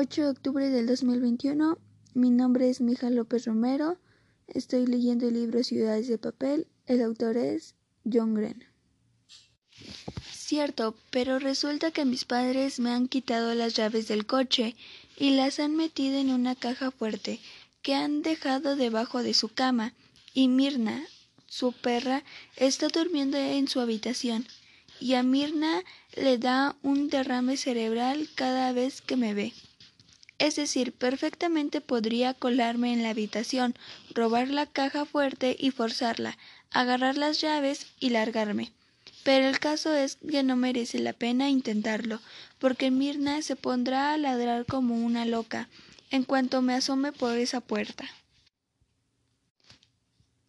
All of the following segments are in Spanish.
8 de octubre del 2021. Mi nombre es Mija López Romero. Estoy leyendo el libro Ciudades de Papel. El autor es John Gren. Cierto, pero resulta que mis padres me han quitado las llaves del coche y las han metido en una caja fuerte que han dejado debajo de su cama y Mirna, su perra, está durmiendo en su habitación y a Mirna le da un derrame cerebral cada vez que me ve. Es decir, perfectamente podría colarme en la habitación, robar la caja fuerte y forzarla, agarrar las llaves y largarme. Pero el caso es que no merece la pena intentarlo, porque Mirna se pondrá a ladrar como una loca en cuanto me asome por esa puerta.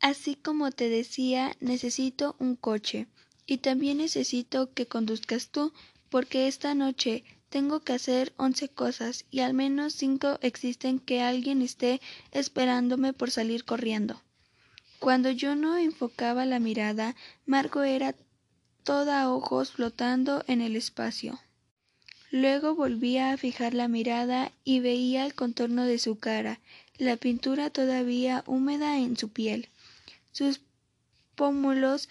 Así como te decía, necesito un coche, y también necesito que conduzcas tú, porque esta noche tengo que hacer once cosas y al menos cinco existen que alguien esté esperándome por salir corriendo. Cuando yo no enfocaba la mirada, Margo era toda ojos flotando en el espacio. Luego volvía a fijar la mirada y veía el contorno de su cara, la pintura todavía húmeda en su piel. Sus pómulos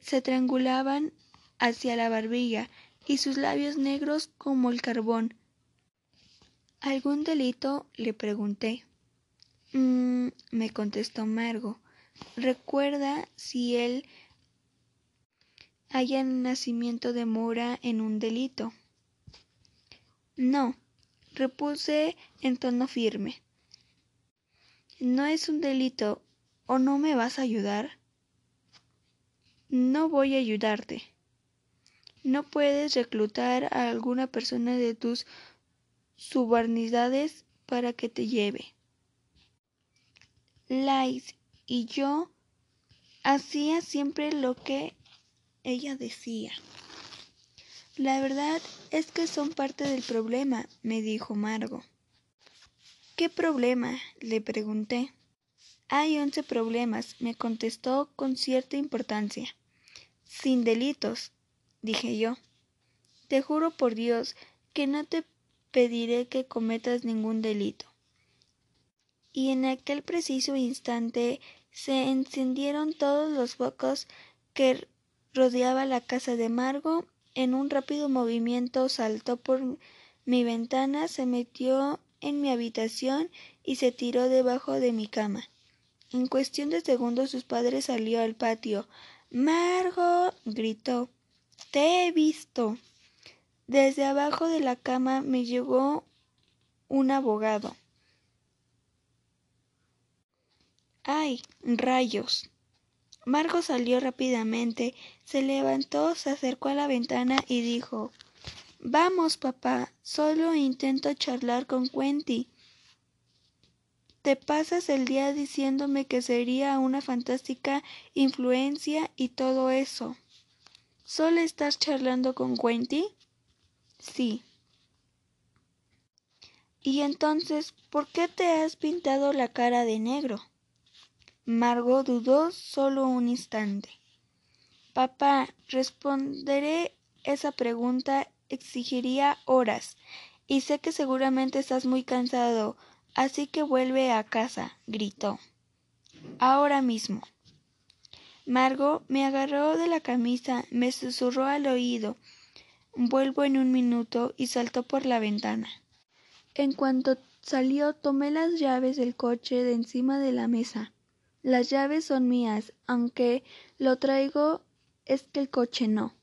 se triangulaban hacia la barbilla y sus labios negros como el carbón. ¿Algún delito? le pregunté. Mm, me contestó Margo. Recuerda si él haya nacimiento de mora en un delito. No, repuse en tono firme. No es un delito, ¿o no me vas a ayudar? No voy a ayudarte. No puedes reclutar a alguna persona de tus subordinadas para que te lleve. Lais y yo hacía siempre lo que ella decía. La verdad es que son parte del problema, me dijo Margo. ¿Qué problema? le pregunté. Hay once problemas, me contestó con cierta importancia. Sin delitos, dije yo. Te juro por Dios que no te pediré que cometas ningún delito. Y en aquel preciso instante se encendieron todos los focos que rodeaba la casa de Margo. En un rápido movimiento saltó por mi ventana, se metió en mi habitación y se tiró debajo de mi cama. En cuestión de segundos sus padres salió al patio. Margo gritó. Te he visto. Desde abajo de la cama me llegó un abogado. ¡Ay! rayos. Margo salió rápidamente, se levantó, se acercó a la ventana y dijo Vamos, papá, solo intento charlar con Quenty. Te pasas el día diciéndome que sería una fantástica influencia y todo eso. ¿Solo estás charlando con Wendy? Sí. ¿Y entonces por qué te has pintado la cara de negro? Margot dudó solo un instante. Papá, responderé esa pregunta exigiría horas, y sé que seguramente estás muy cansado, así que vuelve a casa, gritó. Ahora mismo. Margo me agarró de la camisa, me susurró al oído. Vuelvo en un minuto y saltó por la ventana. En cuanto salió, tomé las llaves del coche de encima de la mesa. Las llaves son mías, aunque lo traigo es que el coche no.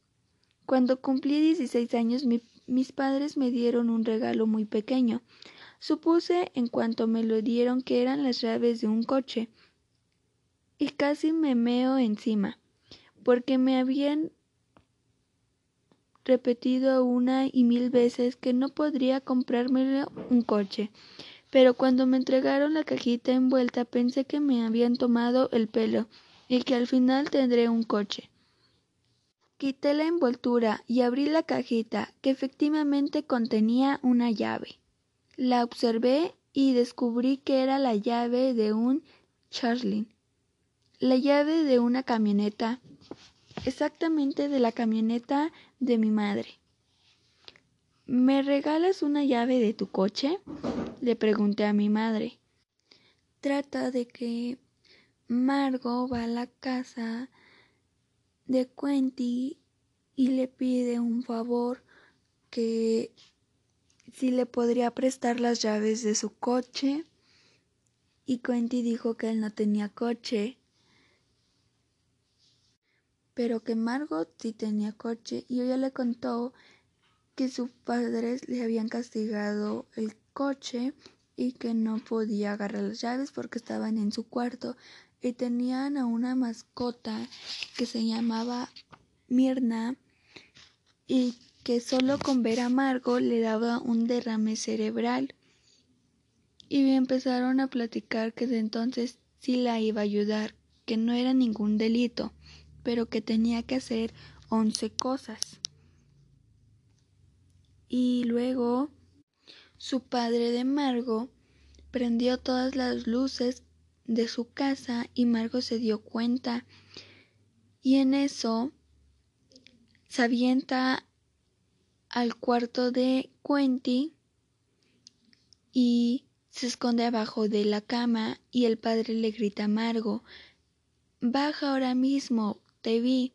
Cuando cumplí dieciséis años mis padres me dieron un regalo muy pequeño. Supuse en cuanto me lo dieron que eran las llaves de un coche y casi me meo encima, porque me habían repetido una y mil veces que no podría comprarme un coche. Pero cuando me entregaron la cajita envuelta pensé que me habían tomado el pelo y que al final tendré un coche. Quité la envoltura y abrí la cajita, que efectivamente contenía una llave. La observé y descubrí que era la llave de un Charlin la llave de una camioneta, exactamente de la camioneta de mi madre. ¿Me regalas una llave de tu coche? Le pregunté a mi madre. Trata de que Margo va a la casa de Quenty y le pide un favor que si le podría prestar las llaves de su coche y Quenty dijo que él no tenía coche pero que Margot sí tenía coche y ella le contó que sus padres le habían castigado el coche y que no podía agarrar las llaves porque estaban en su cuarto y tenían a una mascota que se llamaba Mirna y que solo con ver a Margot le daba un derrame cerebral. Y empezaron a platicar que de entonces sí la iba a ayudar, que no era ningún delito, pero que tenía que hacer once cosas. Y luego su padre de Margo prendió todas las luces de su casa y Margo se dio cuenta. Y en eso se avienta al cuarto de Quenty y se esconde abajo de la cama y el padre le grita a Margo Baja ahora mismo, te vi.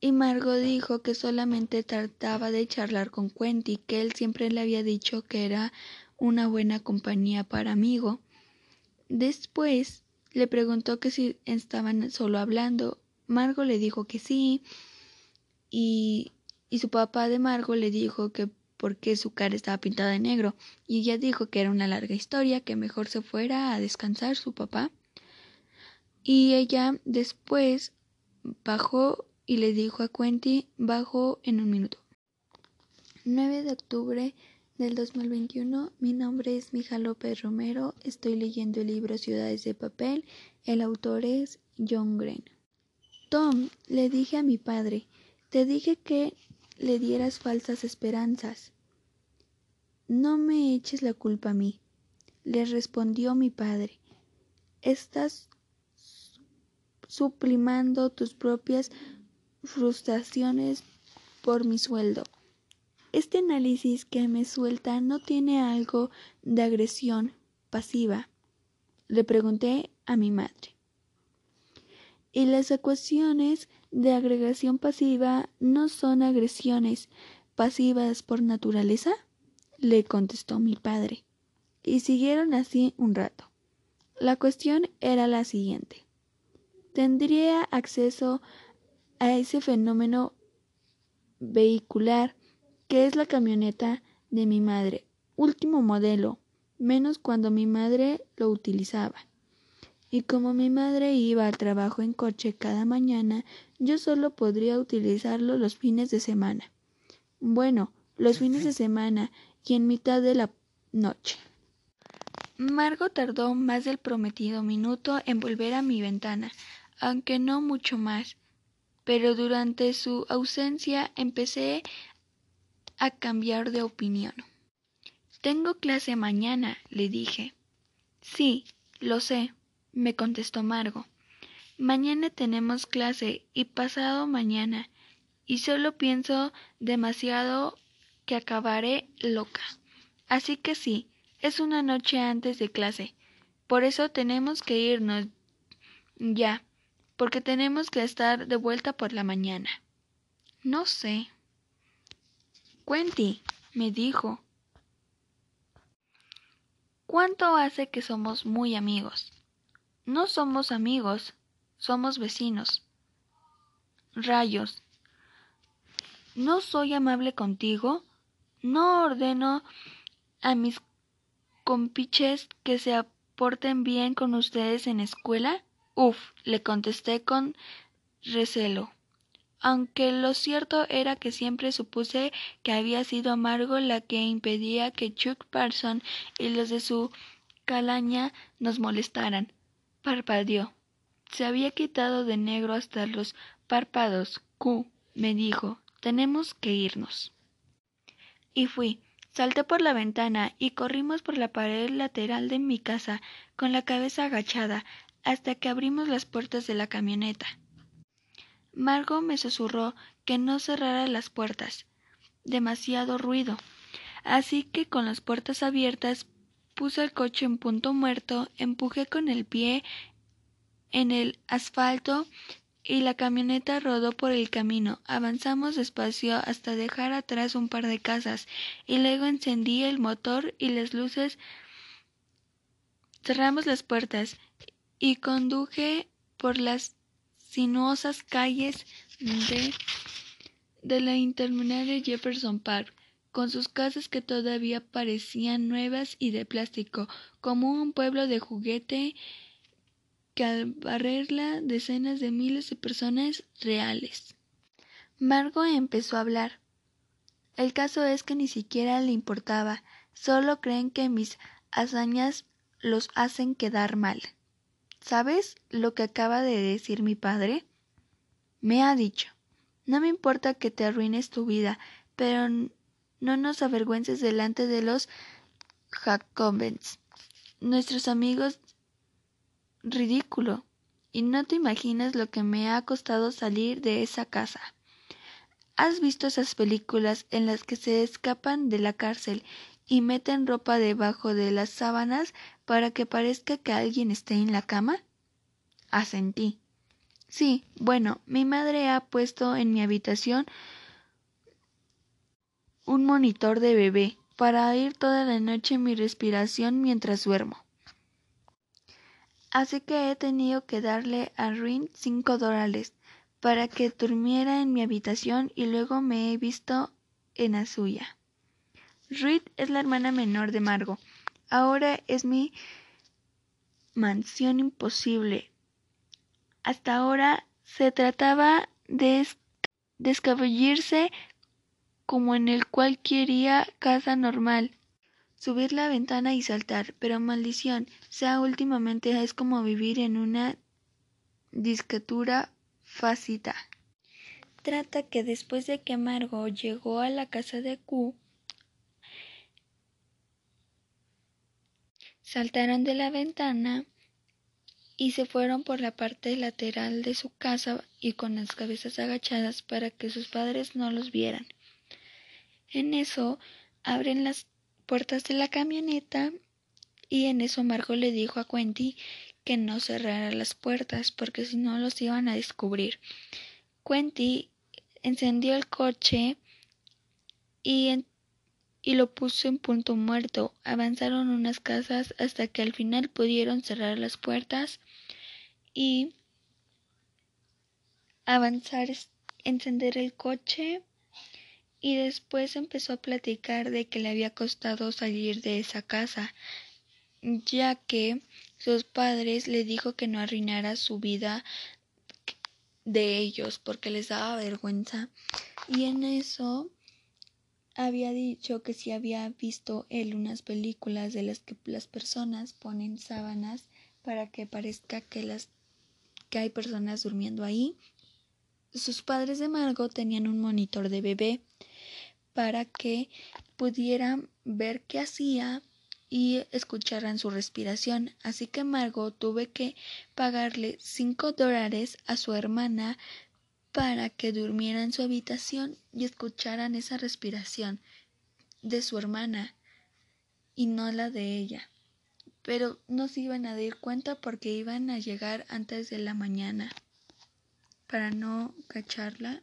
Y Margo dijo que solamente trataba de charlar con Quenty, que él siempre le había dicho que era una buena compañía para amigo. Después le preguntó que si estaban solo hablando. Margo le dijo que sí. Y, y su papá de Margo le dijo que porque su cara estaba pintada de negro. Y ella dijo que era una larga historia, que mejor se fuera a descansar su papá. Y ella después bajó y le dijo a Quenty, bajo en un minuto. 9 de octubre del 2021, mi nombre es Mija López Romero, estoy leyendo el libro Ciudades de Papel, el autor es John Green. Tom, le dije a mi padre, te dije que le dieras falsas esperanzas. No me eches la culpa a mí, le respondió mi padre. Estás suplimando tus propias frustraciones por mi sueldo. Este análisis que me suelta no tiene algo de agresión pasiva. Le pregunté a mi madre. Y las ecuaciones de agregación pasiva no son agresiones pasivas por naturaleza? le contestó mi padre. Y siguieron así un rato. La cuestión era la siguiente tendría acceso a ese fenómeno vehicular que es la camioneta de mi madre, último modelo, menos cuando mi madre lo utilizaba. Y como mi madre iba al trabajo en coche cada mañana, yo solo podría utilizarlo los fines de semana. Bueno, los fines de semana y en mitad de la noche. Margo tardó más del prometido minuto en volver a mi ventana, aunque no mucho más, pero durante su ausencia empecé a cambiar de opinión. Tengo clase mañana, le dije. Sí, lo sé, me contestó Margo. Mañana tenemos clase y pasado mañana, y solo pienso demasiado que acabaré loca. Así que sí, es una noche antes de clase. Por eso tenemos que irnos ya porque tenemos que estar de vuelta por la mañana. No sé. Cuenti, me dijo. ¿Cuánto hace que somos muy amigos? No somos amigos, somos vecinos. Rayos. ¿No soy amable contigo? ¿No ordeno a mis compiches que se aporten bien con ustedes en escuela? Uf, le contesté con recelo, aunque lo cierto era que siempre supuse que había sido Amargo la que impedía que Chuck Parson y los de su calaña nos molestaran. Parpadeó. Se había quitado de negro hasta los párpados. Q, me dijo, tenemos que irnos. Y fui. Salté por la ventana y corrimos por la pared lateral de mi casa, con la cabeza agachada, hasta que abrimos las puertas de la camioneta. Margo me susurró que no cerrara las puertas, demasiado ruido. Así que con las puertas abiertas puse el coche en punto muerto, empujé con el pie en el asfalto y la camioneta rodó por el camino. Avanzamos despacio hasta dejar atrás un par de casas y luego encendí el motor y las luces. Cerramos las puertas y conduje por las sinuosas calles de, de la interminable Jefferson Park, con sus casas que todavía parecían nuevas y de plástico, como un pueblo de juguete que al barrerla decenas de miles de personas reales. Margo empezó a hablar. El caso es que ni siquiera le importaba, solo creen que mis hazañas los hacen quedar mal. ¿Sabes lo que acaba de decir mi padre? Me ha dicho no me importa que te arruines tu vida, pero no nos avergüences delante de los Jacobens, nuestros amigos ridículo, y no te imaginas lo que me ha costado salir de esa casa. ¿Has visto esas películas en las que se escapan de la cárcel y meten ropa debajo de las sábanas para que parezca que alguien esté en la cama? Asentí. Sí, bueno, mi madre ha puesto en mi habitación un monitor de bebé para oír toda la noche mi respiración mientras duermo. Así que he tenido que darle a Rin cinco dólares para que durmiera en mi habitación y luego me he visto en la suya. Reed es la hermana menor de Margo. Ahora es mi mansión imposible. Hasta ahora se trataba de descabellirse como en el cualquiera casa normal subir la ventana y saltar, pero maldición, sea últimamente es como vivir en una discatura facita. Trata que después de que Margot llegó a la casa de Q, saltaron de la ventana y se fueron por la parte lateral de su casa y con las cabezas agachadas para que sus padres no los vieran. En eso abren las puertas de la camioneta y en eso Margot le dijo a Quenty que no cerrara las puertas porque si no los iban a descubrir. Quenty encendió el coche y, y lo puso en punto muerto. Avanzaron unas casas hasta que al final pudieron cerrar las puertas y avanzar, encender el coche y después empezó a platicar de que le había costado salir de esa casa, ya que sus padres le dijo que no arruinara su vida de ellos porque les daba vergüenza y en eso había dicho que si había visto él unas películas de las que las personas ponen sábanas para que parezca que las que hay personas durmiendo ahí. Sus padres de Margot tenían un monitor de bebé para que pudieran ver qué hacía y escucharan su respiración. Así que Margot tuve que pagarle cinco dólares a su hermana para que durmiera en su habitación y escucharan esa respiración de su hermana y no la de ella. Pero no se iban a dar cuenta porque iban a llegar antes de la mañana para no cacharla